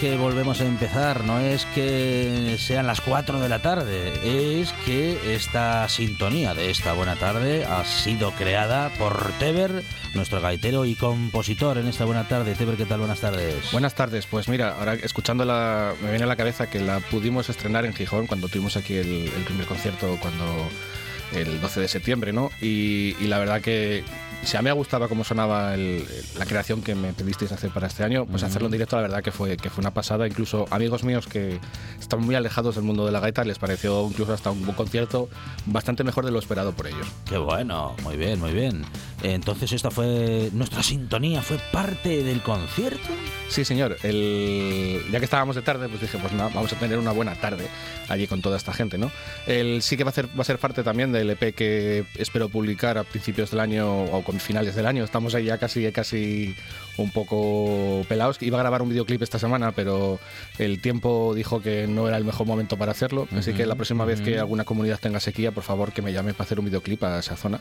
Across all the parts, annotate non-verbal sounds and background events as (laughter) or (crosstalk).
Que volvemos a empezar, no es que sean las 4 de la tarde, es que esta sintonía de esta buena tarde ha sido creada por Teber, nuestro gaitero y compositor en esta buena tarde. Teber, ¿qué tal? Buenas tardes. Buenas tardes, pues mira, ahora escuchándola me viene a la cabeza que la pudimos estrenar en Gijón cuando tuvimos aquí el, primer concierto, cuando el 12 de septiembre, ¿no? y la verdad que si a mí me gustaba cómo sonaba la creación que me pedisteis hacer para este año, pues hacerlo en directo la verdad que fue, que fue una pasada. Incluso amigos míos que están muy alejados del mundo de la gaita les pareció incluso hasta un concierto bastante mejor de lo esperado por ellos. Qué bueno, muy bien, muy bien. Entonces esta fue nuestra sintonía, fue parte del concierto. Sí, señor. El, ya que estábamos de tarde, pues dije, pues nada, vamos a tener una buena tarde allí con toda esta gente, ¿no? El, sí que va a, ser, va a ser parte también del EP que espero publicar a principios del año o con finales del año. Estamos ahí ya casi, casi un poco pelados. Iba a grabar un videoclip esta semana, pero el tiempo dijo que no era el mejor momento para hacerlo. Así que la próxima vez que alguna comunidad tenga sequía, por favor que me llame para hacer un videoclip a esa zona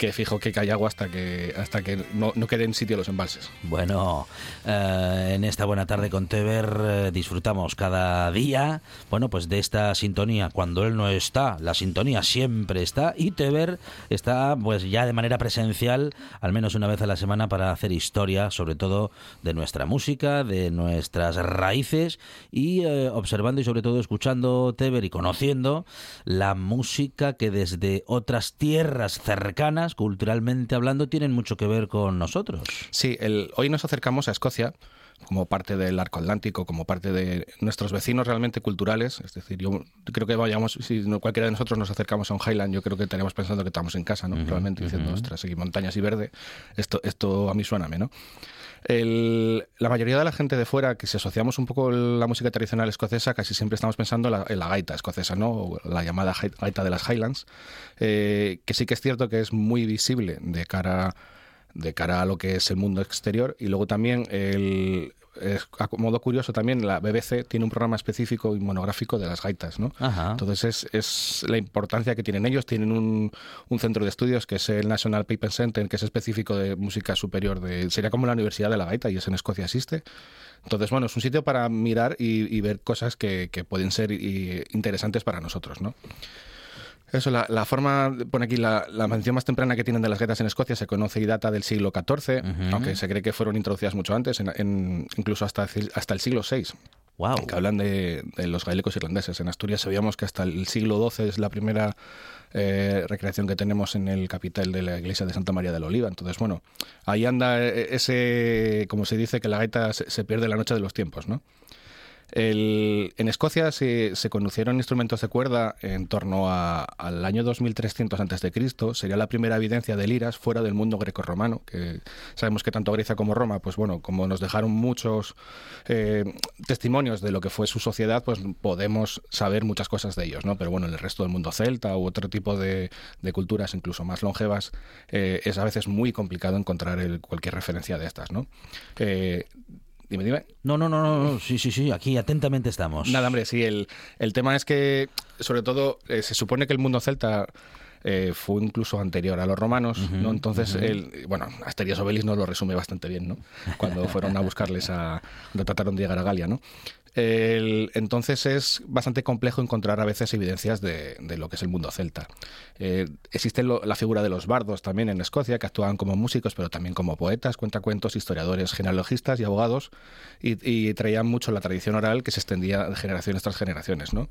que fijo que cae agua hasta que, hasta que no, no queden sitio los embalses. Bueno, eh, en esta buena tarde con Teber eh, disfrutamos cada día, bueno, pues de esta sintonía. Cuando él no está, la sintonía siempre está y Teber está pues ya de manera presencial, al menos una vez a la semana, para hacer historia, sobre todo de nuestra música, de nuestras raíces y eh, observando y sobre todo escuchando Teber y conociendo la música que desde otras tierras cercanas culturalmente hablando, tienen mucho que ver con nosotros. Sí, el, hoy nos acercamos a Escocia como parte del arco atlántico, como parte de nuestros vecinos realmente culturales. Es decir, yo creo que vayamos, si cualquiera de nosotros nos acercamos a un Highland, yo creo que tenemos pensando que estamos en casa, ¿no? realmente diciendo, ostras, aquí montañas y verde, esto, esto a mí suena, ¿no? La mayoría de la gente de fuera que si asociamos un poco la música tradicional escocesa, casi siempre estamos pensando en la, gaita escocesa, ¿no? O la llamada gaita de las Highlands, eh, que sí que es cierto que es muy visible de cara de cara a lo que es el mundo exterior y luego también el, es, a modo curioso también, la BBC tiene un programa específico y monográfico de las gaitas, ¿no? Entonces es, es, la importancia que tienen ellos. Tienen un, un, centro de estudios que es el National Paper Center, que es específico de música superior. De, sería como la Universidad de la Gaita y es en Escocia existe. Entonces, bueno, es un sitio para mirar y, y ver cosas que, que pueden ser interesantes para nosotros, ¿no? Eso, la, la, forma, pone aquí la, la mención más temprana que tienen de las gaitas en Escocia se conoce y data del siglo XIV, aunque se cree que fueron introducidas mucho antes, en, incluso hasta, hasta el siglo VI. Wow. Que hablan de, de, los gaélicos irlandeses. En Asturias sabíamos que hasta el siglo XII es la primera eh, recreación que tenemos en el capital de la iglesia de Santa María del Oliva. Entonces, bueno, ahí anda ese, como se dice, que la gaita se, se pierde la noche de los tiempos, ¿no? En Escocia se, conocieron instrumentos de cuerda en torno al año 2300 a.C. Sería la primera evidencia de liras fuera del mundo greco-romano, que sabemos que tanto Grecia como Roma, pues bueno, como nos dejaron muchos eh, testimonios de lo que fue su sociedad, pues podemos saber muchas cosas de ellos, ¿no? Pero bueno, en el resto del mundo celta u otro tipo de, culturas, incluso más longevas, eh, es a veces muy complicado encontrar cualquier referencia de estas, ¿no? Eh, Dime, dime. No, no, no, no, sí, sí, sí, aquí atentamente estamos. Nada, hombre, sí, el, el tema es que, sobre todo, eh, se supone que el mundo celta eh, fue incluso anterior a los romanos, ¿no? Entonces, el, bueno, Asterias Obelis nos lo resume bastante bien, ¿no? Cuando fueron a buscarles a... trataron de llegar a Galia, ¿no? Entonces es bastante complejo encontrar a veces evidencias de, lo que es el mundo celta. Eh, existe la figura de los bardos también en Escocia, que actúan como músicos, pero también como poetas, cuentacuentos, historiadores, genealogistas y abogados, y, traían mucho la tradición oral que se extendía de generaciones tras generaciones. ¿no?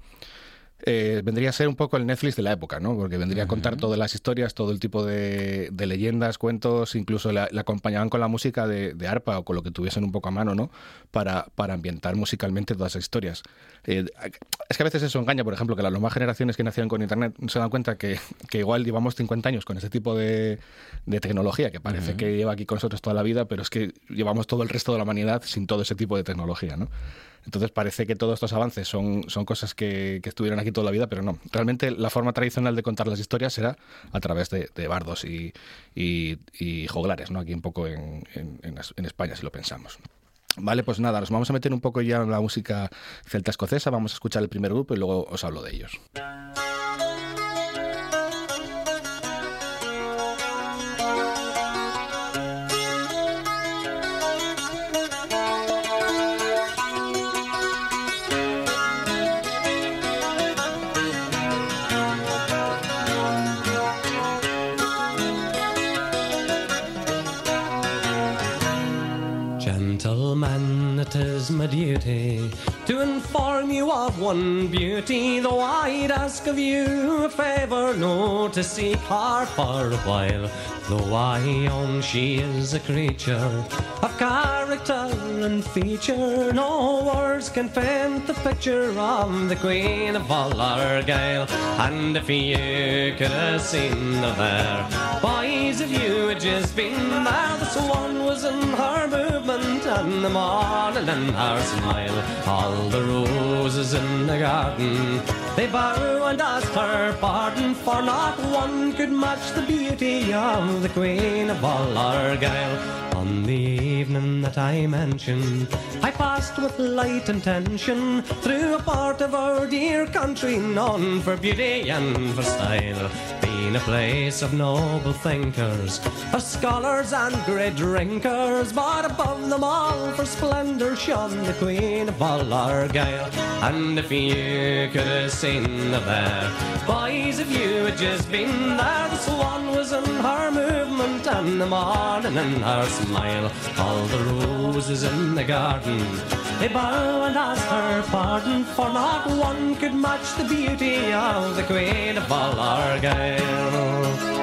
Eh, vendría a ser un poco el Netflix de la época, ¿no? Porque vendría a contar todas las historias, todo el tipo de, leyendas, cuentos, incluso le acompañaban con la música de, arpa o con lo que tuviesen un poco a mano, ¿no? Para, para ambientar musicalmente todas esas historias. Eh, es que a veces eso engaña, por ejemplo, que las nuevas generaciones que nacieron con Internet se dan cuenta que, que igual llevamos 50 años con ese tipo de, tecnología, que parece que lleva aquí con nosotros toda la vida, pero es que llevamos todo el resto de la humanidad sin todo ese tipo de tecnología, ¿no? Entonces parece que todos estos avances son, son cosas que, que, estuvieron aquí toda la vida, pero no. Realmente la forma tradicional de contar las historias era a través de, de bardos y, y, y, joglares, ¿no? aquí un poco en, en, en España, si lo pensamos. Vale, pues nada, nos vamos a meter un poco ya en la música celta escocesa, vamos a escuchar el primer grupo y luego os hablo de ellos. Duty to inform you of one beauty, though I'd ask of you a favour, no to seek her for a while. Though I own she is a creature of character and feature, no words can paint the picture of the Queen of all Argyle. And if you could have seen the fair boys, if you had just been there, the swan was in her movement and the morning in her smile. All the roses in the garden they bow and ask her pardon, for not one could match the beauty of the Queen of all Argyle. On the evening that I mention, I passed with light intention through a part of our dear country known for beauty and for style, being a place of noble thinkers, of scholars and great drinkers, but above them all for splendour shone the Queen of all Argyle. And if you could have seen the fair, boys, if you had just been there, the swan was in her movement and the morning in her smile. All the roses in the garden, they bow and ask her pardon, for not one could match the beauty of the Queen of all Argyle.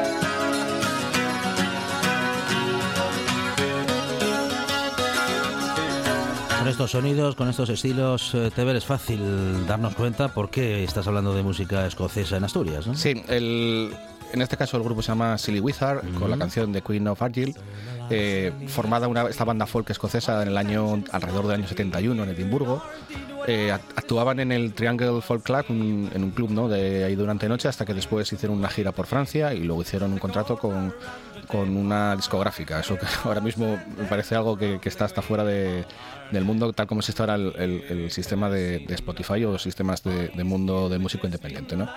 Con estos sonidos, con estos estilos, eh, Teber, es fácil darnos cuenta por qué estás hablando de música escocesa en Asturias, ¿no? Sí, el, en este caso el grupo se llama Silly Wizard, mm -hmm. con la canción de Queen of Argyll, eh, formada una, esta banda folk escocesa en el año alrededor del año 71 en Edimburgo. Eh, actuaban en el Triangle Folk Club, un, en un club ¿no? de ahí durante noche, hasta que después hicieron una gira por Francia y luego hicieron un contrato con, con una discográfica. Eso que (laughs) ahora mismo me parece algo que, que está hasta fuera de, del mundo, tal como existe ahora el, el, el sistema de, de, Spotify o los sistemas de, de mundo de músico independiente. ¿no?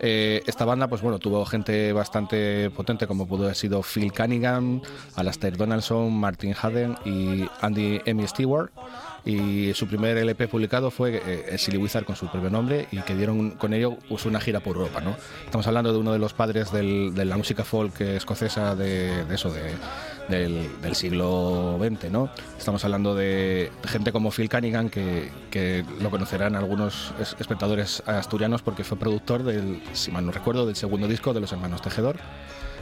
Eh, esta banda, pues bueno, tuvo gente bastante potente como pudo haber sido Phil Cunningham, Alastair Donaldson, Martin Haden y Andy Emmy Stewart. Y su primer LP publicado fue eh, Silly Wizard con su propio nombre y que dieron con ello pues, una gira por Europa. ¿no? Estamos hablando de uno de los padres de la música folk escocesa de, de eso, de, del, del, siglo XX, ¿no? Estamos hablando de gente como Phil Cunningham, que, que lo conocerán algunos espectadores asturianos porque fue productor del, si mal no recuerdo, del segundo disco de los hermanos Tejedor.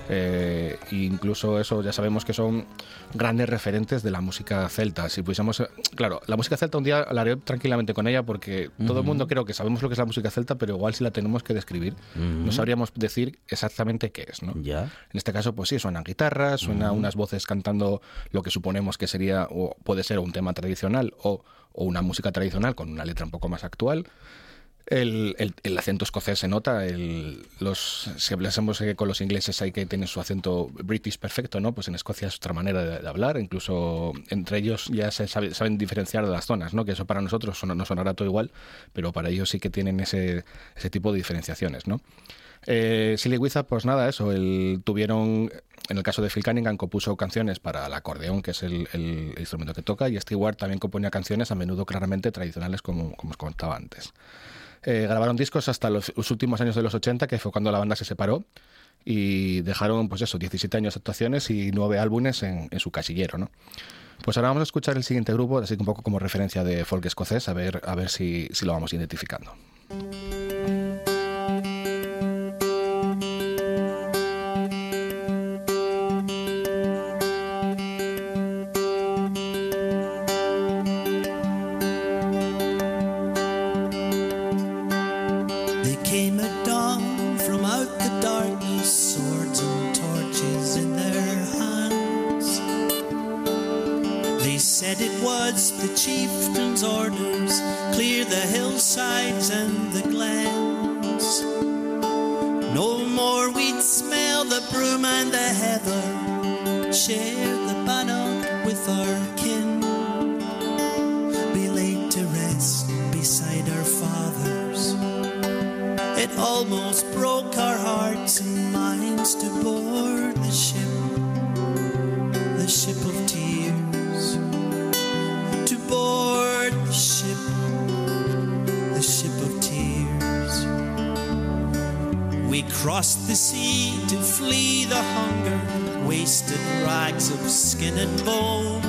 Eh, incluso eso ya sabemos que son grandes referentes de la música celta. Si pudiésemos, claro, la música celta un día hablaré tranquilamente con ella porque uh -huh. todo el mundo creo que sabemos lo que es la música celta, pero igual si la tenemos que describir, uh -huh. no sabríamos decir exactamente qué es, ¿no? Yeah. En este caso, pues sí, suenan guitarras, suenan uh -huh. unas voces cantando lo que suponemos que sería o puede ser un tema tradicional o, o una música tradicional con una letra un poco más actual. El, el, acento escocés se nota. Los, si hablásemos con los ingleses hay que tener su acento british perfecto, ¿no? Pues en Escocia es otra manera de, hablar. Incluso entre ellos ya se sabe, saben diferenciar de las zonas, ¿no? Que eso para nosotros no sonará todo igual, pero para ellos sí que tienen ese, ese tipo de diferenciaciones, ¿no? Eh, Silly Wizard, pues nada, eso, el, tuvieron, en el caso de Phil Cunningham, compuso canciones para el acordeón, que es el, instrumento que toca, y Stewart también componía canciones a menudo claramente tradicionales, como, como os contaba antes. Eh, grabaron discos hasta los, últimos años de los 80, que fue cuando la banda se separó, y dejaron, pues eso, 17 años de actuaciones y 9 álbumes en, en, su casillero, ¿no? Pues ahora vamos a escuchar el siguiente grupo, así que un poco como referencia de folk escocés, a ver, a ver si, si lo vamos identificando. Said it was the chieftain's orders clear the hillsides and the glens. No more we'd smell the broom and the heather, share the bannock with our kin, be laid to rest beside our fathers. It almost broke our hearts and minds to board the ship, the ship of tears. Crossed the sea to flee the hunger, wasted rags of skin and bone.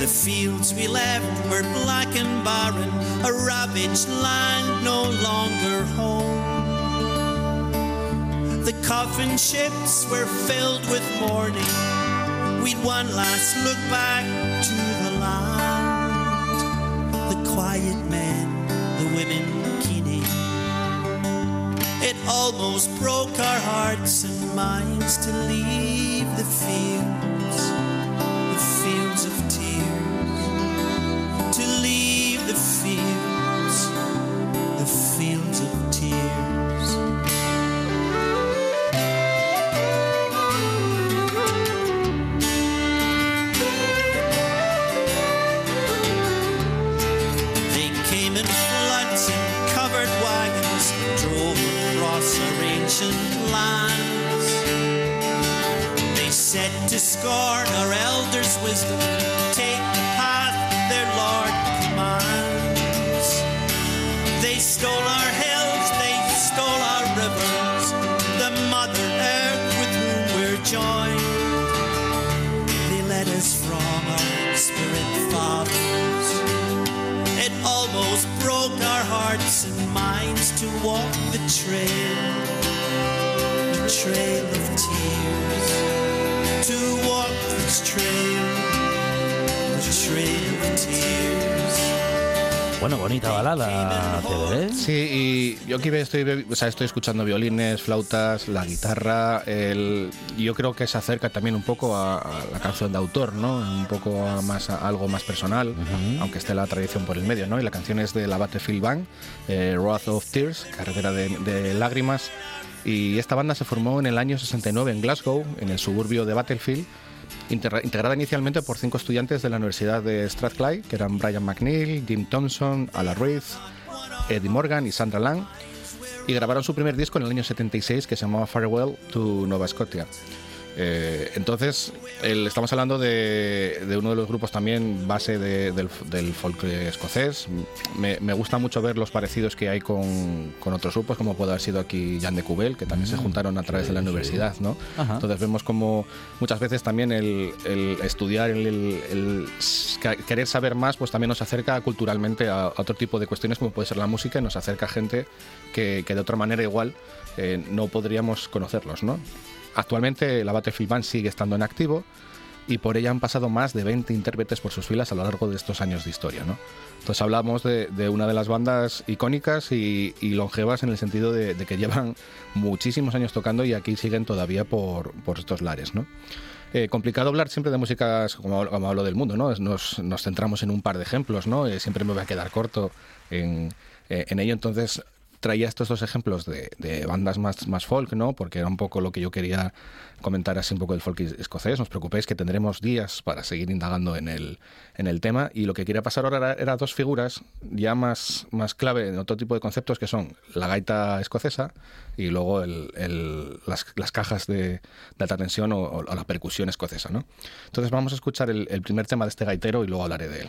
The fields we left were black and barren, a ravaged land no longer home. The coffin ships were filled with mourning. We'd one last look back to almost broke our hearts and minds to leave the fields, trail of tears. To walk this trail, the trail of tears. Bueno, bonita balada, TVD. Sí, y yo aquí estoy, o sea, estoy escuchando violines, flautas, la guitarra. El, yo creo que se acerca también un poco a, a la canción de autor, ¿no? Un poco a más a algo más personal, aunque esté la tradición por el medio, ¿no? Y la canción es de la Battlefield Band, eh, Wrath of Tears, carretera de, de lágrimas. Y esta banda se formó en el año 69 en Glasgow, en el suburbio de Battlefield, integra- integrada inicialmente por cinco estudiantes de la Universidad de Strathclyde, que eran Brian McNeil, Jim Thompson, Ala Reith, Eddie Morgan y Sandra Lang, y grabaron su primer disco en el año 76 que se llamaba Farewell to Nova Scotia. Eh, entonces, el- estamos hablando de, de uno de los grupos también base de- del, del folk escocés. Me, me gusta mucho ver los parecidos que hay con, con otros grupos, como puede haber sido aquí Jan de Cubel, que también se juntaron a través de la universidad. ¿no? Ajá. Entonces vemos como muchas veces también el, el estudiar, el, querer saber más, pues también nos acerca culturalmente a, a otro tipo de cuestiones como puede ser la música y nos acerca a gente que, que de otra manera igual eh, no podríamos conocerlos. ¿no? Actualmente la Battlefield Band sigue estando en activo y por ella han pasado más de 20 intérpretes por sus filas a lo largo de estos años de historia. ¿no? Entonces hablamos de, de una de las bandas icónicas y, y longevas en el sentido de, de que llevan muchísimos años tocando y aquí siguen todavía por, por estos lares. ¿no? Eh, complicado hablar siempre de músicas como, como hablo del mundo, ¿no? Nos, nos centramos en un par de ejemplos, ¿no? Eh, siempre me voy a quedar corto en, eh, en ello, entonces traía estos dos ejemplos de, bandas más, más folk, ¿no? Porque era un poco lo que yo quería comentar así un poco del folk escocés. No os preocupéis que tendremos días para seguir indagando en el, en el tema. Y lo que quería pasar ahora era, dos figuras ya más, más clave en otro tipo de conceptos que son la gaita escocesa y luego el- las, las cajas de, de alta tensión o, o la percusión escocesa, ¿no? Entonces vamos a escuchar el primer tema de este gaitero y luego hablaré de él.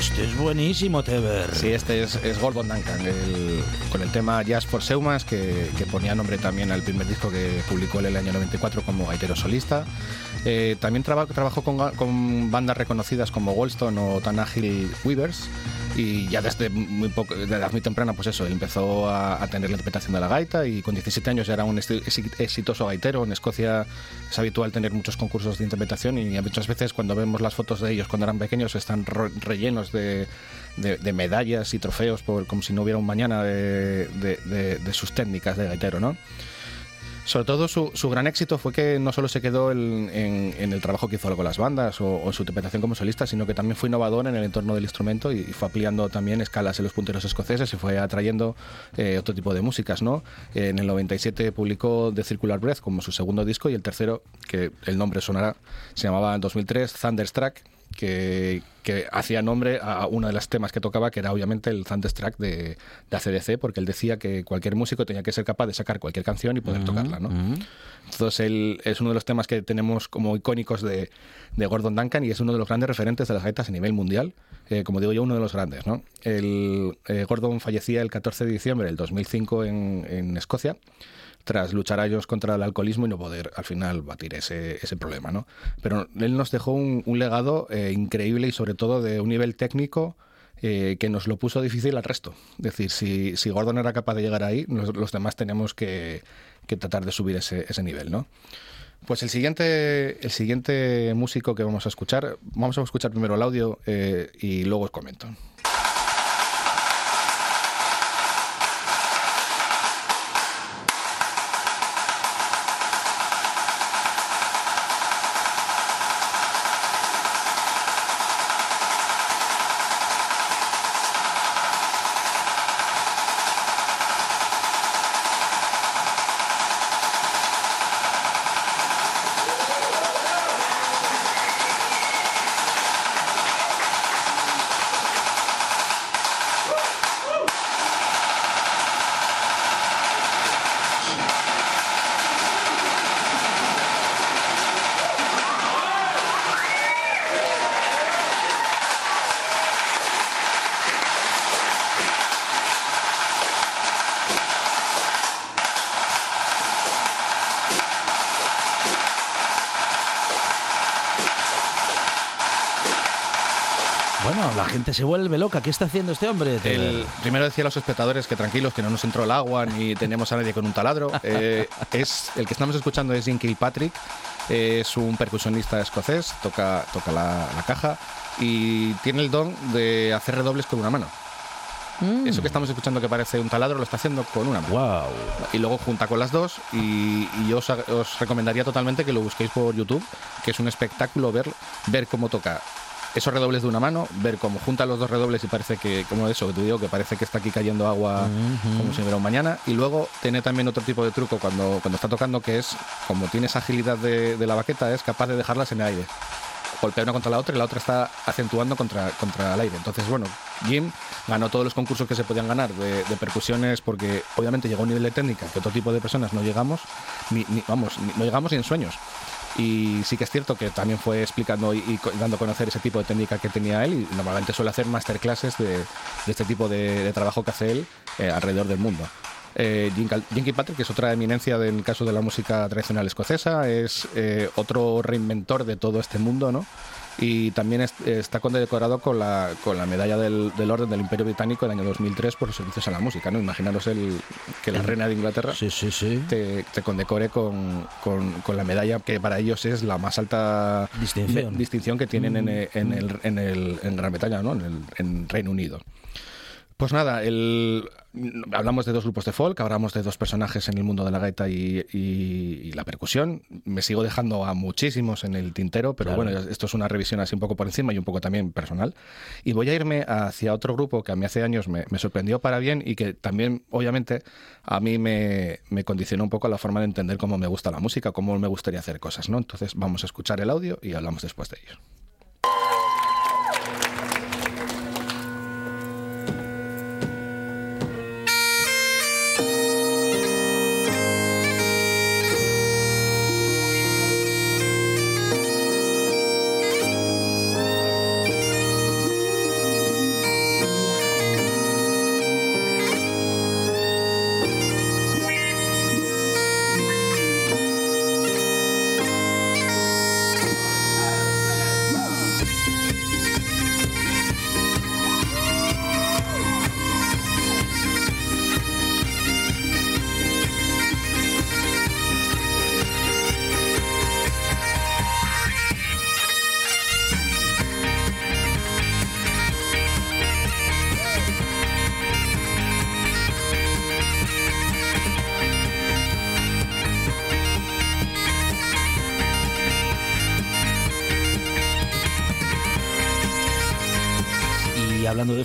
Este es buenísimo, Teber. Sí, este es, es Gordon Duncan, con el tema Jazz for Seumas, que, ponía nombre también al primer disco que publicó en el año 94 como gaitero solista. Eh, también traba- trabajó con bandas reconocidas como Goldstone o Tanagil Weavers. Y ya desde muy, poco, edad muy temprana, pues eso, empezó a, a tener la interpretación de la gaita y con 17 años ya era un exitoso gaitero. En Escocia es habitual tener muchos concursos de interpretación y muchas veces cuando vemos las fotos de ellos cuando eran pequeños están rellenos de, de- de medallas y trofeos por, como si no hubiera un mañana de- de sus técnicas de gaitero, ¿no? Sobre todo su, su gran éxito fue que no solo se quedó en, en- el trabajo que hizo con las bandas o, su interpretación como solista, sino que también fue innovador en el entorno del instrumento y, y fue ampliando también escalas en los punteros escoceses y fue atrayendo eh, otro tipo de músicas. ¿no? En el 97 publicó The Circular Breath como su segundo disco y el tercero, que el nombre sonará, se llamaba en 2003 Thunderstruck, que, que hacía nombre a uno de los temas que tocaba, que era obviamente el Thunderstruck de, de ACDC, porque él decía que cualquier músico tenía que ser capaz de sacar cualquier canción y poder tocarla. ¿no? Entonces él es uno de los temas que tenemos como icónicos de, de Gordon Duncan y es uno de los grandes referentes de las gaitas a nivel mundial. Eh, como digo yo, uno de los grandes. ¿no? El, eh, Gordon fallecía el 14 de diciembre del 2005 en, en Escocia tras luchar a ellos contra el alcoholismo y no poder al final batir ese, ese problema. ¿no? Pero él nos dejó un, un legado eh, increíble y sobre todo de un nivel técnico eh, que nos lo puso difícil al resto. Es decir, si, si Gordon era capaz de llegar ahí, los, demás tenemos que, que tratar de subir ese, ese nivel. ¿no? Pues el siguiente, el siguiente músico que vamos a escuchar, vamos a escuchar primero el audio eh, y luego os comento. Gente se vuelve loca. ¿Qué está haciendo este hombre? El, primero decía a los espectadores que tranquilos, que no nos entró el agua ni tenemos a nadie con un taladro. (laughs) Eh, es, el que estamos escuchando es Jim Kilpatrick, es un percusionista escocés, toca, toca la, la caja y tiene el don de hacer redobles con una mano. Eso que estamos escuchando que parece un taladro lo está haciendo con una mano. Wow. Y luego junta con las dos y, y yo os, os recomendaría totalmente que lo busquéis por YouTube, que es un espectáculo ver, ver cómo toca esos redobles de una mano, ver cómo junta los dos redobles y parece que, como eso que te digo, que parece que está aquí cayendo agua como si hubiera un mañana. Y luego tiene también otro tipo de truco cuando, cuando está tocando, que es, como tiene esa agilidad de, de la baqueta, es capaz de dejarlas en el aire. Golpea una contra la otra y la otra está acentuando contra, contra el aire. Entonces, bueno, Jim ganó todos los concursos que se podían ganar de, de percusiones porque obviamente llegó a un nivel de técnica que otro tipo de personas no llegamos, ni, ni- vamos, ni- no llegamos ni en sueños. Y sí que es cierto que también fue explicando y, dando a conocer ese tipo de técnica que tenía él y normalmente suele hacer masterclasses de, de este tipo de, trabajo que hace él eh, alrededor del mundo. Eh, Jim Kilpatrick, que es otra eminencia en el caso de la música tradicional escocesa, es eh, otro reinventor de todo este mundo, ¿no? Y también es- está condecorado con la, con la medalla del, del Orden del Imperio Británico del año 2003 por sus servicios a la música, ¿no? Imaginaros el, que la reina de Inglaterra Sí, sí, sí. te, te condecore con, con- con la medalla que para ellos es la más alta Distinción. distinción que tienen en, el- en, el, en, el- en Gran Bretaña, ¿no? en, el, en Reino Unido. Pues nada, el, hablamos de dos grupos de folk, hablamos de dos personajes en el mundo de la gaita y, y- y la percusión. Me sigo dejando a muchísimos en el tintero, pero Claro. bueno, esto es una revisión así un poco por encima y un poco también personal. Y voy a irme hacia otro grupo que a mí hace años me, me sorprendió para bien y que también, obviamente, a mí me, me condicionó un poco la forma de entender cómo me gusta la música, cómo me gustaría hacer cosas, ¿no? Entonces vamos a escuchar el audio y hablamos después de ello.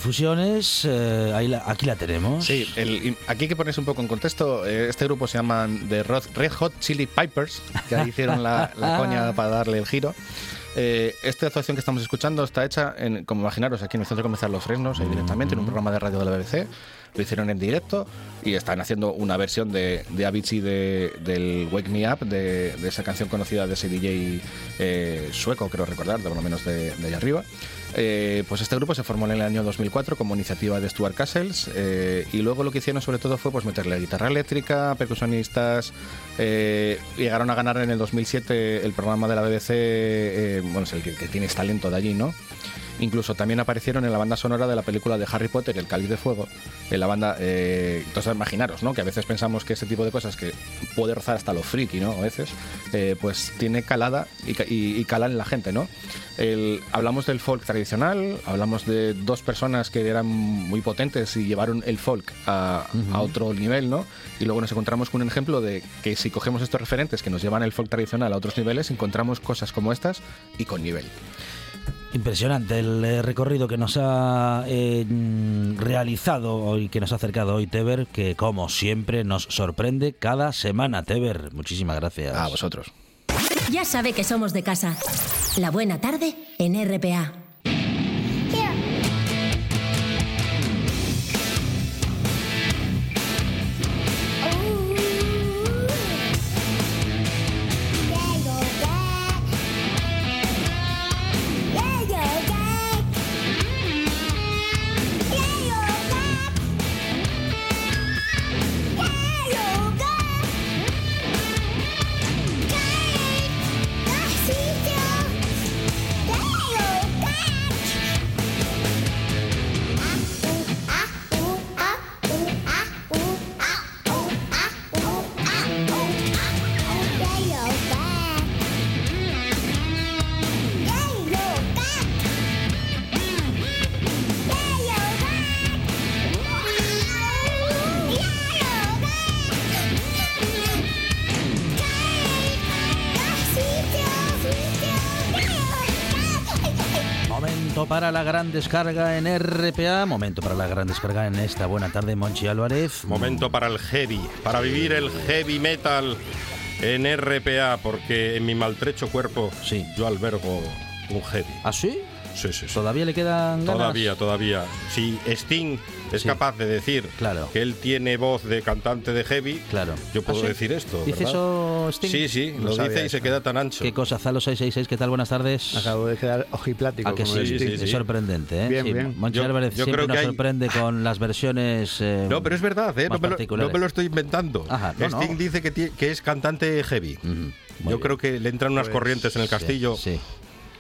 Fusiones, eh, ahí la- aquí la tenemos. Sí, el- aquí hay que ponerse un poco en contexto. eh, Este grupo se llaman The Red Hot Chili Pipers, que ahí hicieron la, la (laughs) coña para darle el giro. Eh, esta actuación que estamos escuchando está hecha, en, como imaginaros, aquí en el Centro Comercial Los Fresnos, ahí directamente, en un programa de radio de la BBC. Lo hicieron en directo y están haciendo una versión de, de Avicii de, del Wake Me Up, de, esa canción conocida de ese DJ eh, sueco, creo recordar, de lo menos de, allá arriba. Eh, pues este grupo se formó en el año 2004 como iniciativa de Stuart Castles eh, y luego lo que hicieron sobre todo fue pues meterle guitarra eléctrica, percusionistas, llegaron a ganar en el 2007 el programa de la BBC, bueno, es el que, que tienes talento de allí, ¿no? Incluso también aparecieron en la banda sonora de la película de Harry Potter, El Cáliz de Fuego. En la banda. Eh, entonces, imaginaros, ¿no? Que a veces pensamos que ese tipo de cosas que puede rozar hasta lo friki, ¿no? A veces, eh, pues tiene calada y, y- y cala en la gente, ¿no? El- hablamos del folk tradicional, hablamos de dos personas que eran muy potentes y llevaron el folk a, a otro nivel, ¿no? Y luego nos encontramos con un ejemplo de que si cogemos estos referentes que nos llevan el folk tradicional a otros niveles, encontramos cosas como estas y con nivel. Impresionante el eh, recorrido que nos ha eh, realizado hoy, que nos ha acercado hoy Teber, que como siempre nos sorprende cada semana. Teber, muchísimas gracias. A vosotros. Ya sabe que somos de casa. La buena tarde en RPA. La gran descarga en RPA, momento para la gran descarga en esta buena tarde, Monchi Álvarez. Momento para el heavy, para vivir el heavy metal en RPA, porque en mi maltrecho cuerpo Sí. yo albergo un heavy. ¿Ah, sí? Sí, sí, sí. ¿Todavía le quedan ganas? Todavía, todavía. Si Sting es Sí. capaz de decir Claro. que él tiene voz de cantante de heavy, Claro. yo puedo ¿Ah, sí? decir esto. ¿Dice ¿verdad? Sting? Sí, sí, No lo sabía dice y se queda tan ancho. ¿Qué cosa? Zalo 666, ¿qué tal? Buenas tardes. Acabo de quedar ojiplático. ¿A que sí? sí, sí. Es sorprendente, ¿eh? Bien, Sí, bien. Monchi Yo- Álvarez yo siempre creo nos que hay- sorprende con las versiones... eh, No, pero es verdad, ¿eh? no, me lo, particulares. no me lo estoy inventando. Ajá, no, Sting no. dice que, que es cantante heavy. Yo bien. creo que le entran unas Pues, corrientes en el castillo.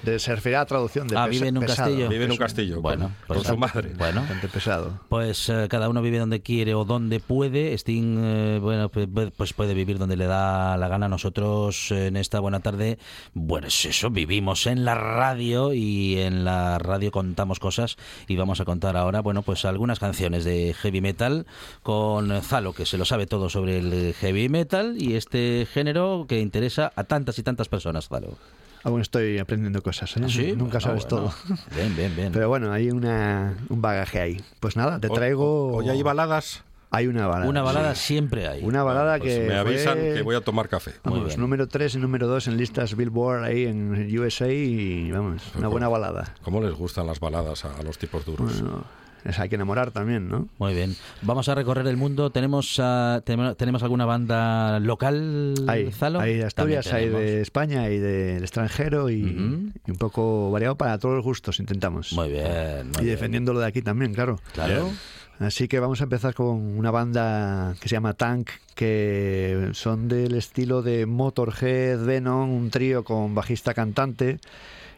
De, se refiere a la traducción de Ah, pesa- vive en un pesado. castillo. Vive en un castillo Bueno, con, pues con su madre. Bueno, Bastante pesado. Pues eh, cada uno vive donde quiere o donde puede. Sting, eh, bueno, pues, pues puede vivir donde le da la gana. Nosotros eh, en esta buena tarde, bueno, es eso, vivimos en la radio y en la radio contamos cosas y vamos a contar ahora, bueno, pues algunas canciones de heavy metal con Zalo, que se lo sabe todo sobre el heavy metal y este género que interesa a tantas y tantas personas, Zalo. Aún estoy aprendiendo cosas, ¿eh? ¿Ah, sí? Nunca sabes bueno. todo. Bien, bien, bien. Pero bueno, hay una, un bagaje ahí. Pues nada, te traigo... Hoy hay baladas. Hay una balada. Una balada sí. siempre hay. Una balada Pues que me avisan fue, que voy a tomar café. Vamos, número 3 y número 2 en listas Billboard ahí en USA y vamos, una buena balada. ¿Cómo les gustan las baladas a, a los tipos duros? Bueno, es, hay que enamorar también, ¿no? Muy bien. Vamos a recorrer el mundo. ¿Tenemos, ah, tenemos, ¿tenemos alguna banda local, Hay, Zalo? hay de Asturias, hay de. España, hay del extranjero y, un poco variado para todos los gustos, intentamos. Muy bien. muy y bien. defendiéndolo de aquí también, claro. Claro. Así que vamos a empezar con una banda que se llama Tank, que son del estilo de Motorhead, Venom, un trío con bajista cantante,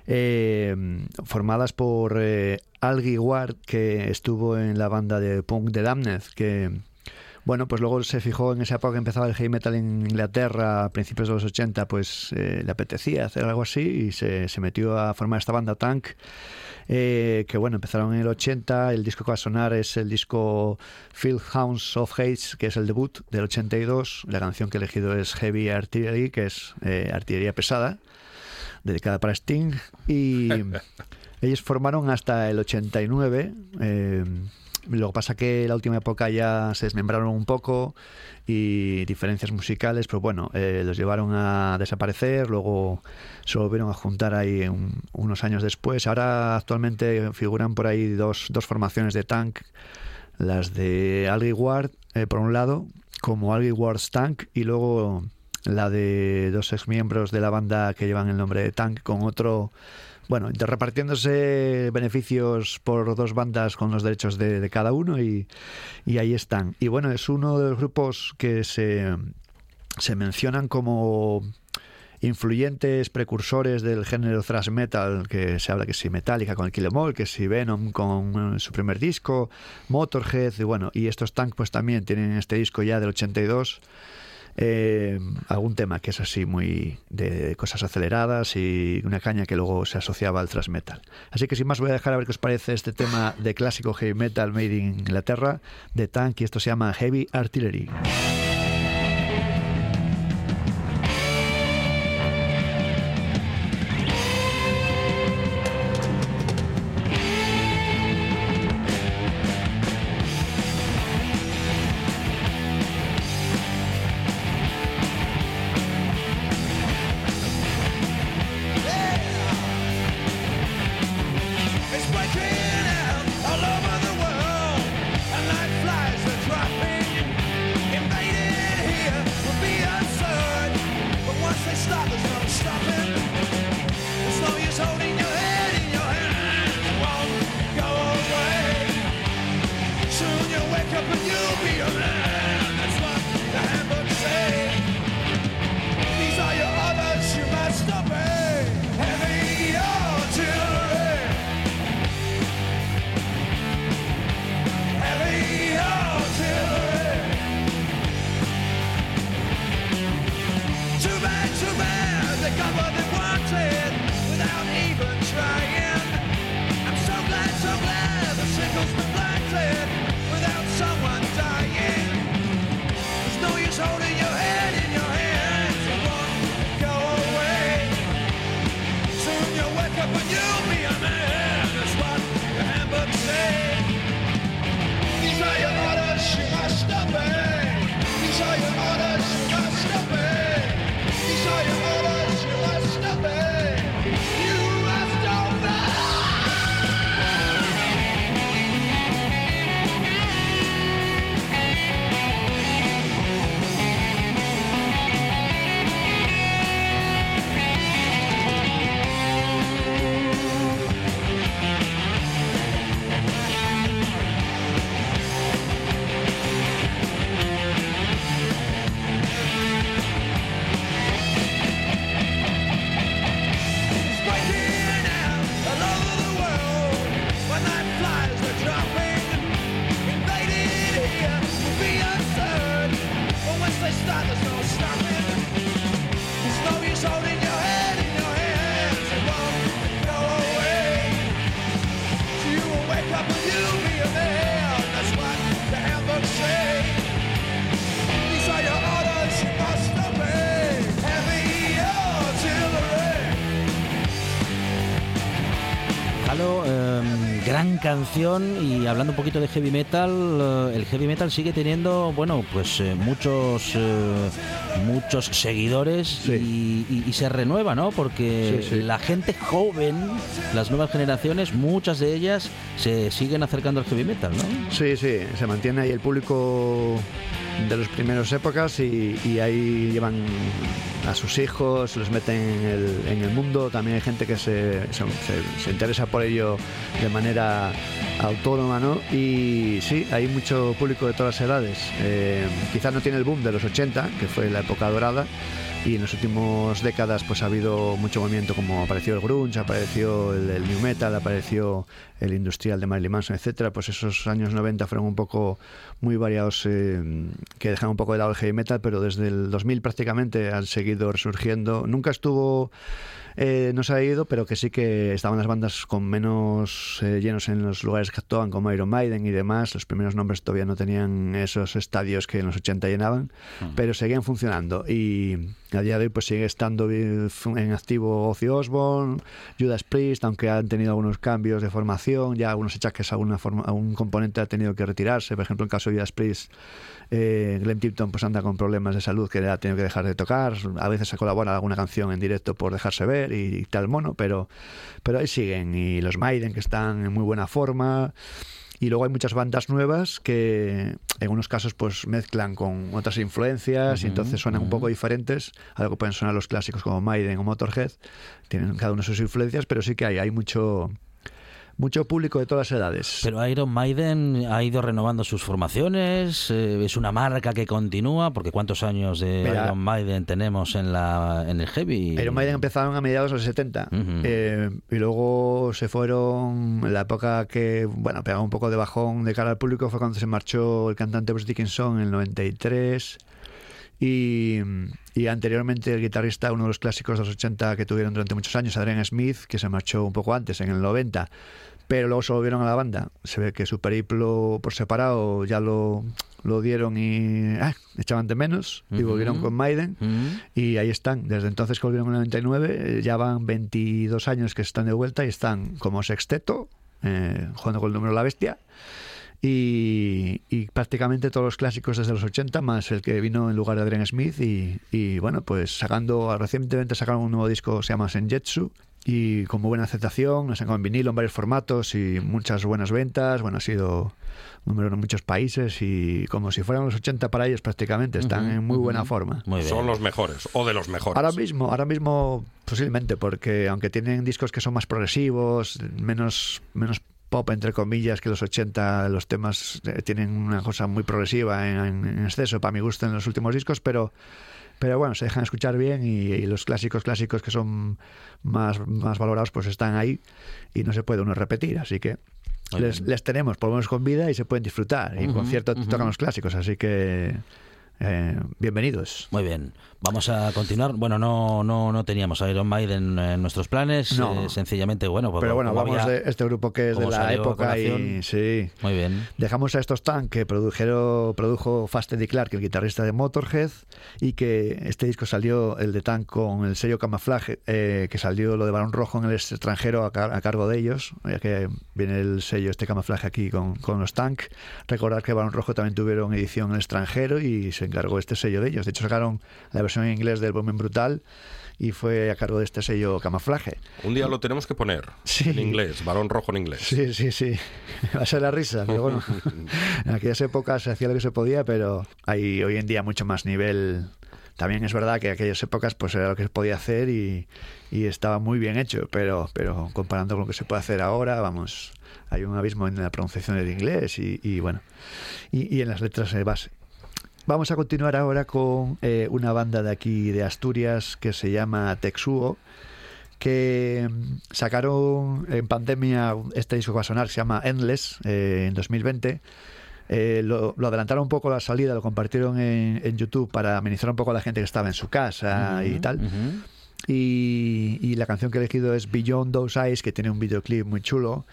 eh, formadas por eh, Algie Ward, que estuvo en la banda de punk de Damned, que bueno, pues luego se fijó en esa época que empezaba el heavy metal en Inglaterra a principios de los 80, pues eh, le apetecía hacer algo así y se, se metió a formar esta banda Tank. eh, que bueno, empezaron en el 80, el disco que va a sonar es el disco Field Hounds of Hates, que es el debut del 82, la canción que he elegido es Heavy Artillery, que es eh, artillería pesada, dedicada para Sting, y (laughs) Ellos formaron hasta el 89. eh, lo que pasa que la última época ya se desmembraron un poco y diferencias musicales, pues bueno, eh, los llevaron a desaparecer, luego se volvieron a juntar ahí un- unos años después. Ahora actualmente figuran por ahí dos, dos formaciones de tank, las de Algie Ward, eh, por un lado, como Algie Ward's Tank, y luego la de dos ex miembros de la banda que llevan el nombre de Tank, con otro, bueno, repartiéndose beneficios por dos bandas con los derechos de, de cada uno, y, y ahí están. Y bueno, es uno de los grupos que se, se mencionan como influyentes precursores del género thrash metal, que se habla que si Metallica con el Kill 'Em All, que si Venom con eh, su primer disco, Motorhead, y bueno, y estos Tank pues también tienen este disco ya del 82, eh, algún tema que es así muy de cosas aceleradas y una caña que luego se asociaba al thrash metal. Así que sin más voy a dejar a ver qué os parece este tema de clásico heavy metal made in Inglaterra de Tank y esto se llama Heavy Artillery. Canción y hablando un poquito de heavy metal, eh, el heavy metal sigue teniendo, bueno, pues eh, muchos eh, muchos seguidores y, y- y se renueva, ¿no? Porque Sí, sí. la gente joven, las nuevas generaciones, muchas de ellas se siguen acercando al heavy metal, ¿no? Sí, sí, se mantiene ahí el público de las primeras épocas y, ahí llevan a sus hijos, los meten en el, mundo. También hay gente que se- se interesa por ello de manera autónoma, ¿no? Y sí, hay mucho público de todas las edades. Eh, quizás no tiene el boom de los 80, que fue la época dorada, y en las últimas décadas pues ha habido mucho movimiento como apareció el grunge, apareció el, el new metal, apareció el industrial de Marilyn Manson, etcétera, pues esos años 90 fueron un poco muy variados eh, que dejan un poco de lado el heavy metal, pero desde el 2000 prácticamente han seguido resurgiendo. Nunca estuvo eh, no se ha ido, pero que sí que estaban las bandas con menos eh, llenos en los lugares que actuaban, como Iron Maiden y demás. Los primeros nombres todavía no tenían esos estadios que en los 80 llenaban, pero seguían funcionando. Y a día de hoy pues sigue estando en activo Ozzy Osbourne, Judas Priest, aunque han tenido algunos cambios de formación, ya algunos achaques a alguna forma, a un componente ha tenido que retirarse. Por ejemplo, en el caso de Judas Priest, eh, Glenn Tipton pues anda con problemas de salud que le ha tenido que dejar de tocar. A veces se colabora alguna canción en directo por dejarse ver y, tal mono, pero, pero ahí siguen. Y los Maiden que están en muy buena forma. Y luego hay muchas bandas nuevas que en unos casos pues mezclan con otras influencias y entonces suenan un poco diferentes a lo que pueden sonar los clásicos como Maiden o Motorhead. Tienen cada uno sus influencias, pero sí que hay, hay mucho, mucho público de todas las edades. Pero Iron Maiden ha ido renovando sus formaciones, eh, es una marca que continúa, porque ¿cuántos años de Mira, Iron Maiden tenemos en la en el heavy? Iron Maiden empezaron a mediados de los 70 Ujú. eh, y luego se fueron en la época que, bueno, pegaba un poco de bajón de cara al público fue cuando se marchó el cantante Bruce Dickinson en el 93 y, y anteriormente el guitarrista, uno de los clásicos de los 80 que tuvieron durante muchos años, Adrian Smith, que se marchó un poco antes, en el 90, pero luego se volvieron a la banda. Se ve que su periplo por separado ya lo, lo dieron y ah, echaban de menos y volvieron con Maiden. Y ahí están, desde entonces que volvieron en el 99, eh, ya van 22 años que están de vuelta y están como sexteto, eh, jugando con el número de la bestia. Y, y prácticamente todos los clásicos desde los 80, más el que vino en lugar de Adrian Smith. Y, y, bueno, pues sacando, recientemente sacaron un nuevo disco, se llama Senjetsu. Y con muy buena aceptación, lo han sacado en vinilo en varios formatos y muchas buenas ventas. Bueno, ha sido un número en muchos países y como si fueran los 80 para ellos prácticamente. Están en muy buena forma. Muy. Son los mejores, o de los mejores. Ahora mismo, ahora mismo posiblemente, porque aunque tienen discos que son más progresivos, menos, menos pop entre comillas que los 80, los temas eh, tienen una cosa muy progresiva en, en exceso para mi gusto en los últimos discos, pero pero bueno, se dejan escuchar bien y, y los clásicos clásicos que son más, más valorados pues están ahí y no se puede uno repetir, así que les, tenemos por lo menos con vida y se pueden disfrutar. Y concierto ujú. tocan los clásicos, así que eh, bienvenidos. Muy bien, vamos a continuar. Bueno, no no no teníamos a Iron Maiden en nuestros planes, No. eh, sencillamente, bueno, pues Pero bueno, hablamos había- de este grupo que es de la época y sí. Muy bien. Dejamos a estos tan que produjeron, produjo Fast Eddie Clark, el guitarrista de Motorhead, y que este disco salió, el de Tank, con el sello Camuflaje, eh, que salió lo de Barón Rojo en el extranjero a, car- a cargo de ellos, ya que viene el sello, este camuflaje aquí con, con los Tank. Recordar que Barón Rojo también tuvieron edición en el extranjero y se encargó este sello de ellos. De hecho, sacaron la versión en inglés del Volumen Brutal y fue a cargo de este sello Camuflaje. Un día lo tenemos que poner Sí. en inglés, varón rojo en inglés. Sí, sí, sí. (laughs) Va a ser la risa, pero bueno. (laughs) En aquellas épocas se hacía lo que se podía, pero hay hoy en día mucho más nivel. También es verdad que en aquellas épocas pues era lo que se podía hacer y, y estaba muy bien hecho, pero, pero comparando con lo que se puede hacer ahora, vamos, hay un abismo en la pronunciación del inglés y, y bueno, y, y en las letras de base. Vamos a continuar ahora con eh, una banda de aquí de Asturias que se llama Texuo que mm, sacaron en pandemia este disco que va a sonar, que se llama Endless, eh, en 2020. Eh, lo, lo adelantaron un poco la salida, lo compartieron en, en YouTube para amenizar un poco a la gente que estaba en su casa y tal. Y la canción que he elegido es Beyond Those Eyes, que tiene un videoclip muy chulo.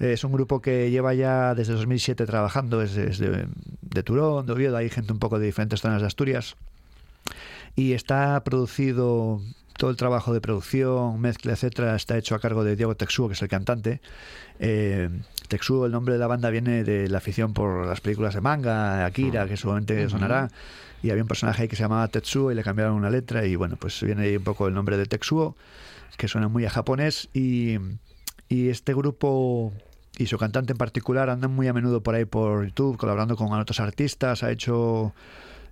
Eh, Es un grupo que lleva ya desde 2007 trabajando, es, es de, de Turón, de Oviedo, hay gente un poco de diferentes zonas de Asturias. Y está producido, todo el trabajo de producción, mezcla, etcétera, está hecho a cargo de Diego Texuo, que es el cantante. Eh, Texuo, el nombre de la banda viene de la afición por las películas de manga, Akira, que seguramente sonará. Y había un personaje ahí que se llamaba Tetsuo y le cambiaron una letra. Y bueno, pues viene ahí un poco el nombre de Texuo, que suena muy a japonés. Y, y este grupo y su cantante en particular andan muy a menudo por ahí por YouTube, colaborando con otros artistas. Ha hecho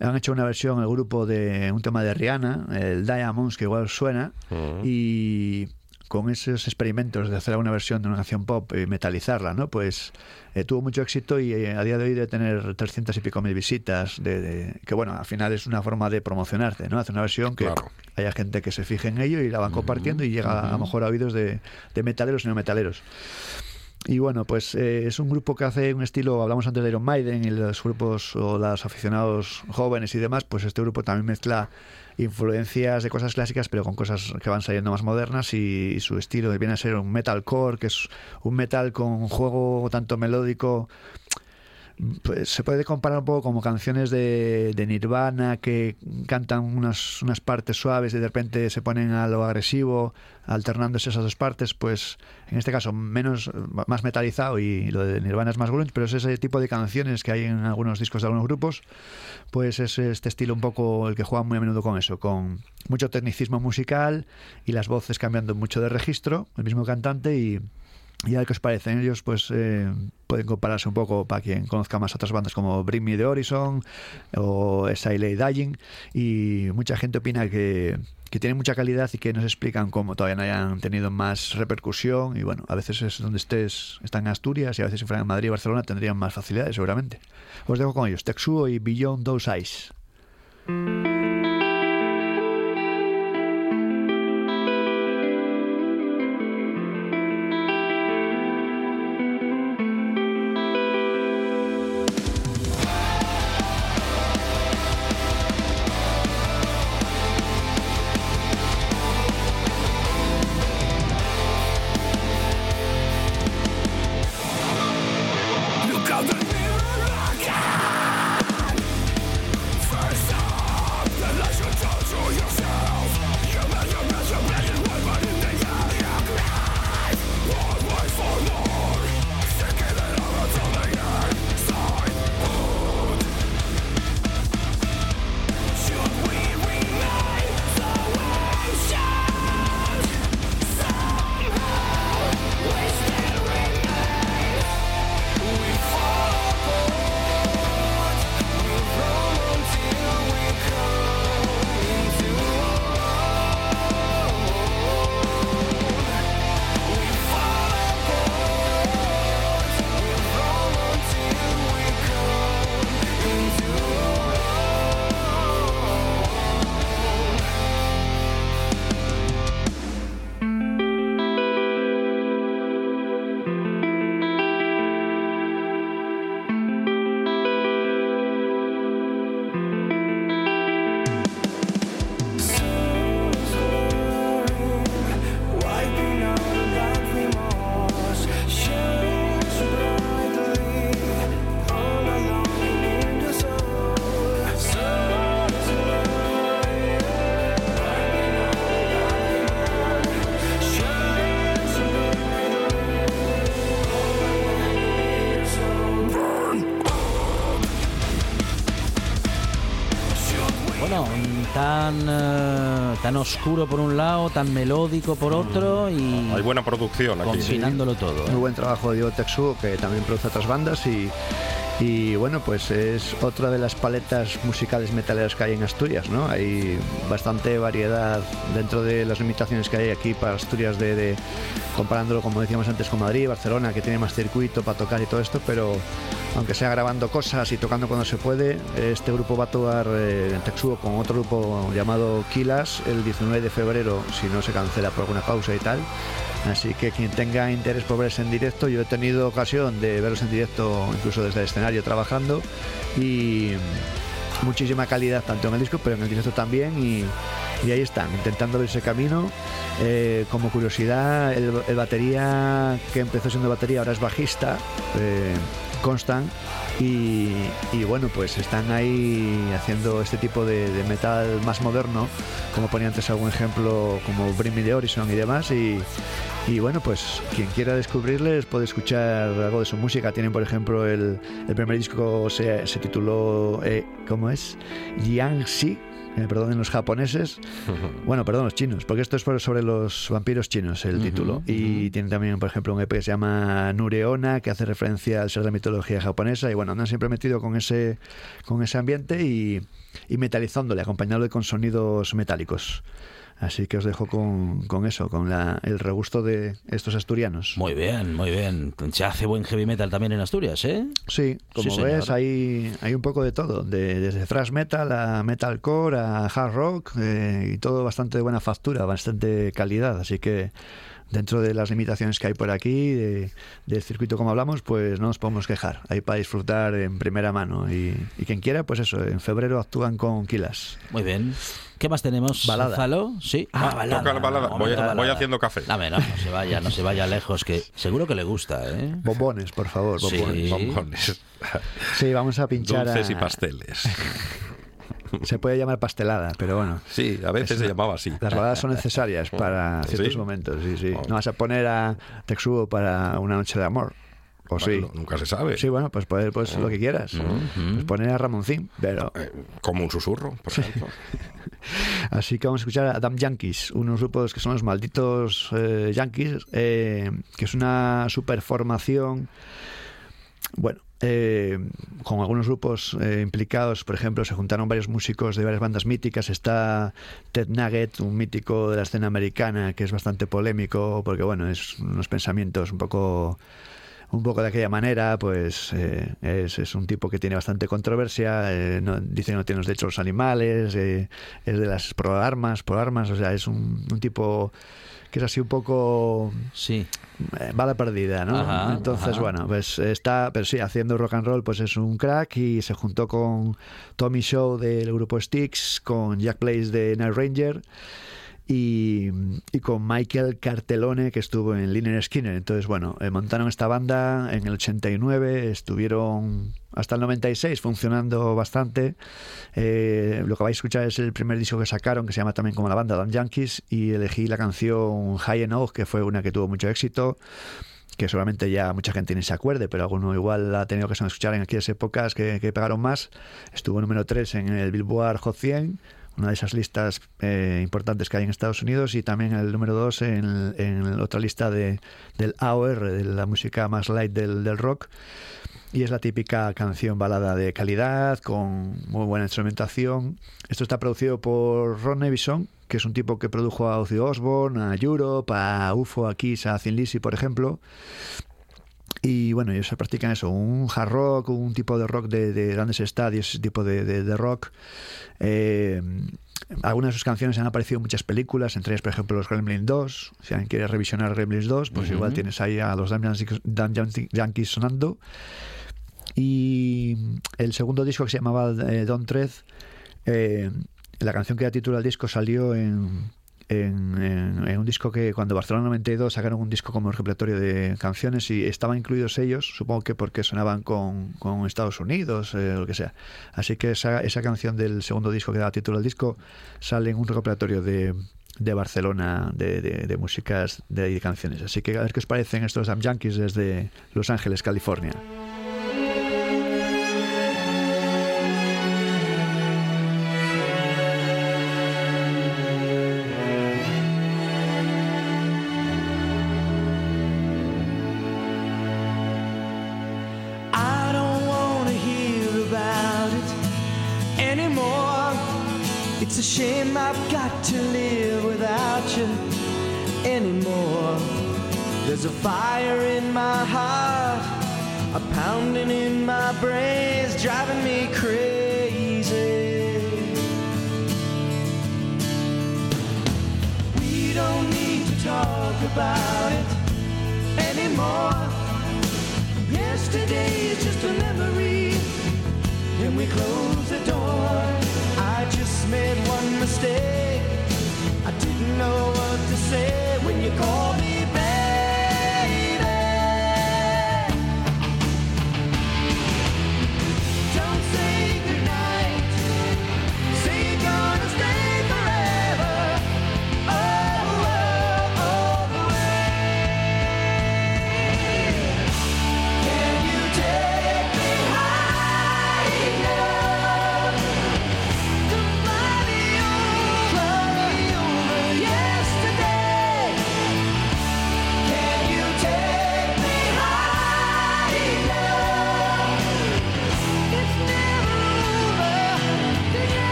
han hecho una versión el grupo de un tema de Rihanna, el Diamonds, que igual suena, Mm. y con esos experimentos de hacer una versión de una canción pop y metalizarla, ¿no? Pues eh, tuvo mucho éxito y eh, a día de hoy debe tener 300 y pico mil visitas, de, de- que bueno, al final es una forma de promocionarte, ¿no? Hacer una versión que Claro. haya gente que se fije en ello y la van compartiendo y llega a lo mejor a oídos de, de metaleros y no metaleros. Y bueno, pues eh, es un grupo que hace un estilo, hablamos antes de Iron Maiden y los grupos o los aficionados jóvenes y demás, pues este grupo también mezcla influencias de cosas clásicas, pero con cosas que van saliendo más modernas y, y su estilo viene a ser un metalcore, que es un metal con un juego tanto melódico pues se puede comparar un poco como canciones de, Nirvana que cantan unas, unas partes suaves y de repente se ponen a lo agresivo, alternándose esas dos partes, pues en este caso menos más metalizado y lo de Nirvana es más grunge, pero es ese tipo de canciones que hay en algunos discos de algunos grupos, pues es este estilo un poco el que juega muy a menudo con eso, con mucho tecnicismo musical y las voces cambiando mucho de registro, el mismo cantante y y a ver qué os parecen ellos, pues eh, pueden compararse un poco para quien conozca más otras bandas como Bring Me the Horizon o Siley Dying. Y mucha gente opina que, que tienen mucha calidad y que nos explican cómo todavía no hayan tenido más repercusión. Y bueno, a veces es donde estés, están en Asturias y a veces si fueran en Madrid o Barcelona tendrían más facilidades, seguramente. Os dejo con ellos, Texuo y Beyond Those Eyes. Tan, eh, tan oscuro por un lado, tan melódico por otro y Hay buena producción aquí. combinándolo todo. ¿eh? Muy buen trabajo de Diego Texuo, que también produce otras bandas y, y bueno, pues es otra de las paletas musicales metaleras que hay en Asturias, ¿no? Hay bastante variedad dentro de las limitaciones que hay aquí para Asturias de, de- comparándolo como decíamos antes con Madrid, Barcelona, que tiene más circuito para tocar y todo esto, pero aunque sea grabando cosas y tocando cuando se puede, este grupo va a actuar eh, en Texuo con otro grupo llamado Kilas el 19 de febrero, si no se cancela por alguna pausa y tal. Así que quien tenga interés por verse en directo, yo he tenido ocasión de verlos en directo incluso desde el escenario trabajando y muchísima calidad tanto en el disco pero en el directo también y, ahí están, intentando ese camino. Eh, como curiosidad, el, el batería que empezó siendo batería ahora es bajista, eh, Constant, y, y bueno, pues están ahí haciendo este tipo de, de metal más moderno, como ponía antes algún ejemplo como Bring Me the Horizon y demás, y, y bueno, pues quien quiera descubrirles puede escuchar algo de su música. Tienen, por ejemplo, el, primer disco se, se tituló, eh, ¿cómo es? Yangxi, eh, perdonen los japoneses, (laughs) bueno, perdón, los chinos, porque esto es sobre los vampiros chinos, el título. Y tienen también, por ejemplo, un EP que se llama Nureona, que hace referencia al ser de mitología japonesa. Y bueno, andan siempre metido con ese, con ese ambiente y, y metalizándole, acompañándole con sonidos metálicos. Así que os dejo con, con eso, con la, el regusto de estos asturianos. Muy bien, muy bien. Se hace buen heavy metal también en Asturias, ¿eh? Sí, como Sí, ves, hay, hay un poco de todo, de- desde thrash metal a metalcore a hard rock eh, y todo bastante de buena factura, bastante calidad, así que dentro de las limitaciones que hay por aquí, de- del circuito como hablamos, pues no nos podemos quejar. Hay para disfrutar en primera mano. Y, y quien quiera, pues eso, en febrero actúan con Kilas. Muy bien. ¿Qué más tenemos? Balada. Gonzalo? Sí. Ah, balada. Toca la balada. Voy, momento, voy haciendo café. Dame, no, no se vaya, no se vaya lejos, que seguro que le gusta, ¿eh? Bombones, por favor, Sí. bombones. Bombones. Sí, vamos a pinchar. Dulces y a- pasteles. Se puede llamar pastelada, pero bueno. Sí, a veces Es se llamaba así. Las baladas son necesarias para ¿Sí? ciertos momentos, sí, sí. Oh. No vas a poner a Texugo para una noche de amor. O sí. Nunca se sabe. Sí, bueno, pues poner pues, lo que quieras. Mm-hmm. Pues poner a Ramoncín, pero... Eh, Como un susurro, por ejemplo. (laughs) Así que vamos a escuchar a Damn Yankees, unos grupos que son los malditos eh, Yankees, eh, que es una superformación, bueno, eh, con algunos grupos eh, implicados, por ejemplo, se juntaron varios músicos de varias bandas míticas, está Ted Nugget, un mítico de la escena americana, que es bastante polémico, porque bueno, es unos pensamientos un poco un poco de aquella manera, pues eh, es, es un tipo que tiene bastante controversia, eh, no, dice que no tiene los derechos de los animales, eh, es de las pro armas, pro armas, o sea, es un, un tipo que es así un poco Sí. eh, bala perdida, ¿no? Ajá, Entonces, ajá. bueno, pues está, pero sí, haciendo rock and roll, pues es un crack y se juntó con Tommy Shaw del grupo Styx, con Jack Blaze de Night Ranger y, y con Michael Cartelone que estuvo en Liner Skinner. Entonces, bueno, eh, montaron esta banda en el 89, estuvieron hasta el 96 funcionando bastante. Eh, lo que vais a escuchar es el primer disco que sacaron, que se llama también como la banda Damn Yankees, y elegí la canción High Oak, que fue una que tuvo mucho éxito que seguramente ya mucha gente ni se acuerde, pero alguno igual ha tenido que escuchar en aquellas épocas que, que más. Estuvo número 3 en el Billboard Hot 100, una de esas listas eh, importantes que hay en Estados Unidos, y también el número 2 en, otra lista de, del AOR, de la música más light del, del rock. Y es la típica canción balada de calidad, con muy buena instrumentación. Esto está producido por Ron Nevison, que es un tipo que produjo a Ozzy Osbourne, a Europe, a UFO, a Kiss, a Thin Lizzy, por ejemplo. Y bueno, ellos se practican eso, un hard rock, un tipo de rock de, de grandes estadios, ese tipo de, de- de rock. Eh, algunas de sus canciones han aparecido en muchas películas, entre ellas, por ejemplo, los Gremlins 2. Si alguien quiere revisionar Gremlins 2, pues igual tienes ahí a los Damn Yankees, sonando. Y el segundo disco que se llamaba eh, Don't Tread, eh, la canción que da título al disco salió en, en, en- en un disco que cuando Barcelona 92 sacaron un disco como repertorio de canciones y estaban incluidos ellos, supongo que porque sonaban con, con Estados Unidos eh, lo que sea. Así que esa, esa canción del segundo disco que da título al disco sale en un recopilatorio de, de Barcelona de, de- de músicas de, de canciones. Así que a ver qué os parecen estos Damn Yankees desde Los Ángeles, California. One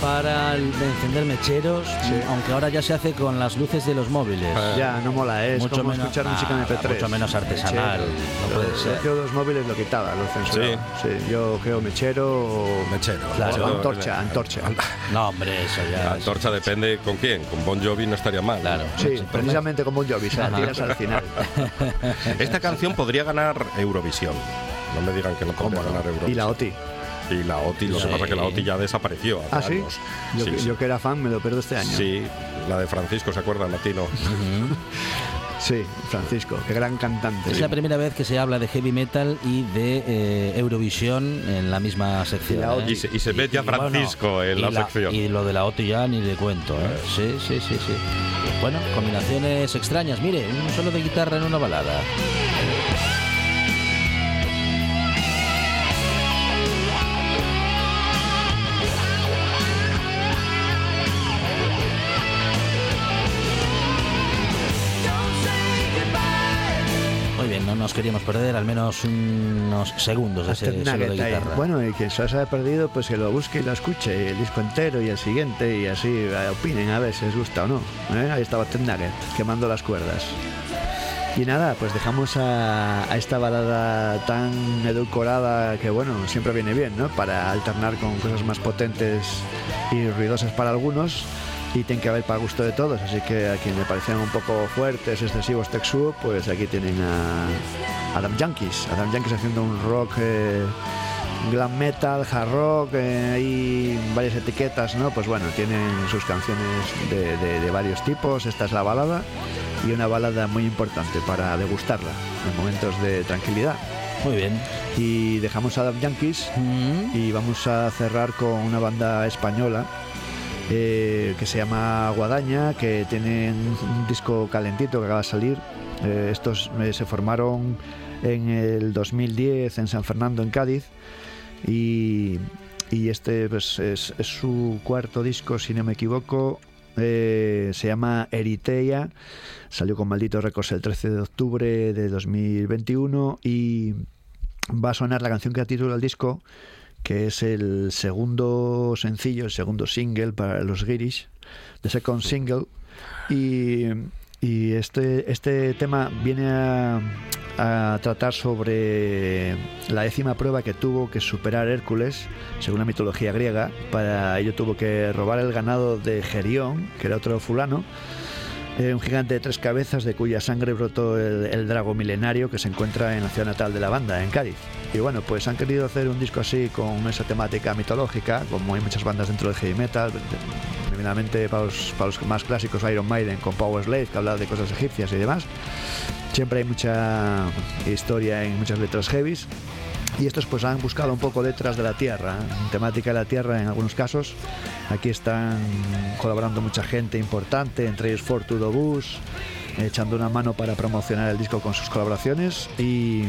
para el- encender mecheros, aunque ahora ya se hace con las luces de los móviles. Ya, no mola, ¿eh? es Mucho como menos- escuchar ah, música en MP3. mucho menos artesanal, Mechero. no puede Yo- ser. Yo los móviles lo quitaba, lo censuraba. Sí. yo creo mechero o... Mechero. Claro, antorcha, antorcha. No, hombre, eso La ya. antorcha depende con quién. Con Bon Jovi no estaría mal. Claro. Sí, precisamente como un Jovi, se la tiras al final. Esta canción podría ganar Eurovisión. No me digan que no podría ganar Eurovisión. Y la OTI. Y la OTI, lo que pasa es que la OTI ya desapareció hace Ah, sí. años. Yo, Sí, sí. yo que era fan me lo pierdo este año. Sí, la de Francisco, ¿se acuerdan? Latino. (laughs) Sí, Francisco, qué gran cantante. Es la primera vez que se habla de heavy metal y de eh, Eurovisión en la misma sección. Y la ¿eh? Y se, y se ve ya bueno, Francisco en la, sección. Y lo de la OTI ya ni le cuento. ¿eh? Sí, sí, sí, sí. Bueno, combinaciones extrañas. Mire, un solo de guitarra en una balada. Nos queríamos perder al menos unos segundos de ese solo de guitarra. Bueno, y que se os haya perdido, pues que lo busque y lo escuche, el disco entero y el siguiente, y así eh, opinen a ver si les gusta o no. ¿eh? Ahí estaba Ted Nugget, quemando las cuerdas. Y nada, pues dejamos a, a esta balada tan edulcorada que, bueno, siempre viene bien, ¿no? Para alternar con cosas más potentes y ruidosas para algunos. Y tiene que haber para gusto de todos, así que a quien le parecían un poco fuertes, excesivos Texu, pues aquí tienen a Adam Yankees. Adam Yankees haciendo un rock eh, glam metal, hard rock, eh, hay varias etiquetas, ¿no? Pues bueno, tienen sus canciones de, de- de varios tipos, esta es la balada y una balada muy importante para degustarla en momentos de tranquilidad. Muy bien. Y dejamos a Adam Yankees Mm, y vamos a cerrar con una banda española eh, que se llama Guadaña, que tienen un disco calentito que acaba de salir. Eh, estos eh, se formaron en el 2010 en San Fernando, en Cádiz, y, y este pues, es, es su cuarto disco, si no me equivoco. Se llama Eritea, salió con Maldito Records el 13 de octubre de 2021 y va a sonar la canción que da título al disco, que es el segundo sencillo, el segundo single para los Girish, the second single. Y, y este, este tema viene a, a tratar sobre la décima prueba que tuvo que superar Hércules, según la mitología griega. Para ello tuvo que robar el ganado de Gerión, que era otro fulano, eh, un gigante de tres cabezas de cuya sangre brotó el, el drago milenario que se encuentra en la ciudad natal de la banda, en Cádiz. Y bueno, pues han querido hacer un disco así con esa temática mitológica, como hay muchas bandas dentro del heavy metal, primeramente para los, para los más clásicos Iron Maiden con Power Slave, que habla de cosas egipcias y demás. Siempre hay mucha historia en muchas letras heavies. Y estos pues han buscado un poco letras de la tierra, ¿eh? temática de la tierra en algunos casos. Aquí están colaborando mucha gente importante, entre ellos Fortudo Bus, echando una mano para promocionar el disco con sus colaboraciones. Y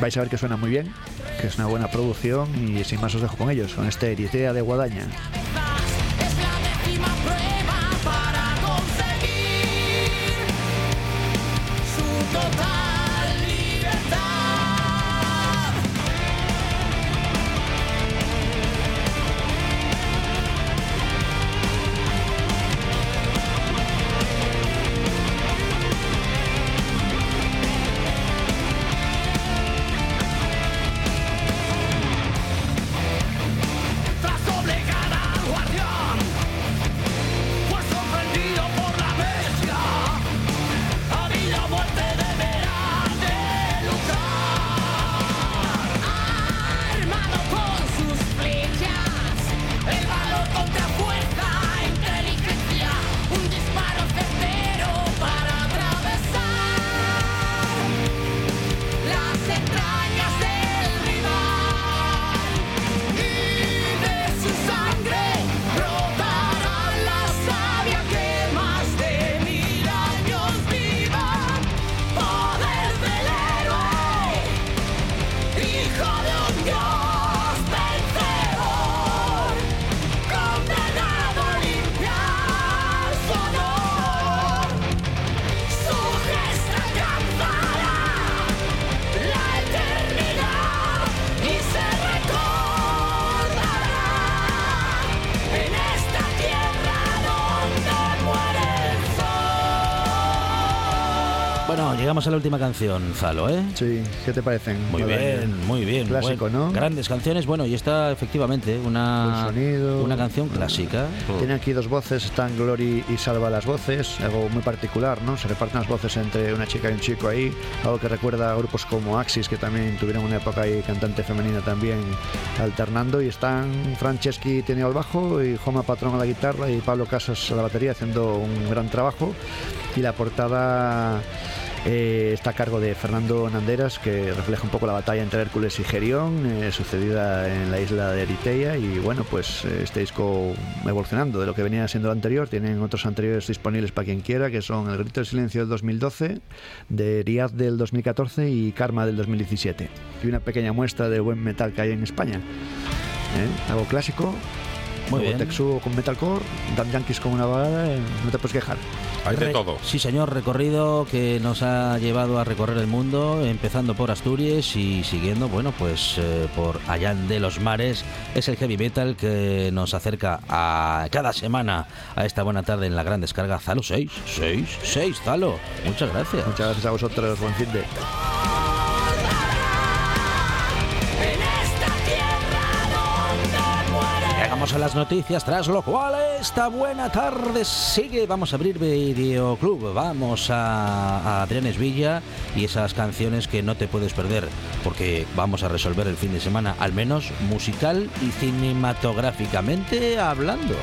vais a ver que suena muy bien, que es una buena producción. Y sin más os dejo con ellos, con este Eritea de Guadaña. Bueno, llegamos a la última canción, Zalo, ¿eh? Sí, ¿qué te parecen? Muy bien, Daniel? muy bien. Clásico, Buen- ¿no? Grandes canciones. Bueno, y esta efectivamente una, sonido. una canción clásica. Tiene aquí dos voces, están Glory y Salva las voces, algo muy particular, ¿no? Se reparten las voces entre una chica y un chico ahí, algo que recuerda a grupos como Axis, que también tuvieron una época ahí cantante femenina también alternando, y están Franceschi tiene al bajo y Joma Patrón a la guitarra y Pablo Casas a la batería haciendo un gran trabajo, y la portada eh, está a cargo de Fernando Nanderas, que refleja un poco la batalla entre Hércules y Gerión, eh, sucedida en la isla de Eritea. Y bueno, pues eh, este disco evolucionando de lo que venía siendo el anterior. Tienen otros anteriores disponibles para quien quiera, que son El Grito del Silencio del 2012, de Riad del 2014 y Karma del 2017. Y una pequeña muestra del buen metal que hay en España. ¿Eh? Algo clásico. Muy bien. Texuo con metalcore, Dan Yankees con una balada, eh, no te puedes quejar. Hay de Re- todo. Sí, señor, recorrido que nos ha llevado a recorrer el mundo, empezando por Asturias y siguiendo, bueno, pues eh, por allá de los mares. Es el heavy metal que nos acerca a cada semana a esta buena tarde en la gran descarga. Zalo 6, 6, 6, Zalo. Muchas gracias. Muchas gracias a vosotros, buen fin de. Llegamos a las noticias, tras lo cual esta buena tarde sigue. Vamos a abrir Videoclub, vamos a, a Adrianes Villa y esas canciones que no te puedes perder, porque vamos a resolver el fin de semana, al menos musical y cinematográficamente hablando.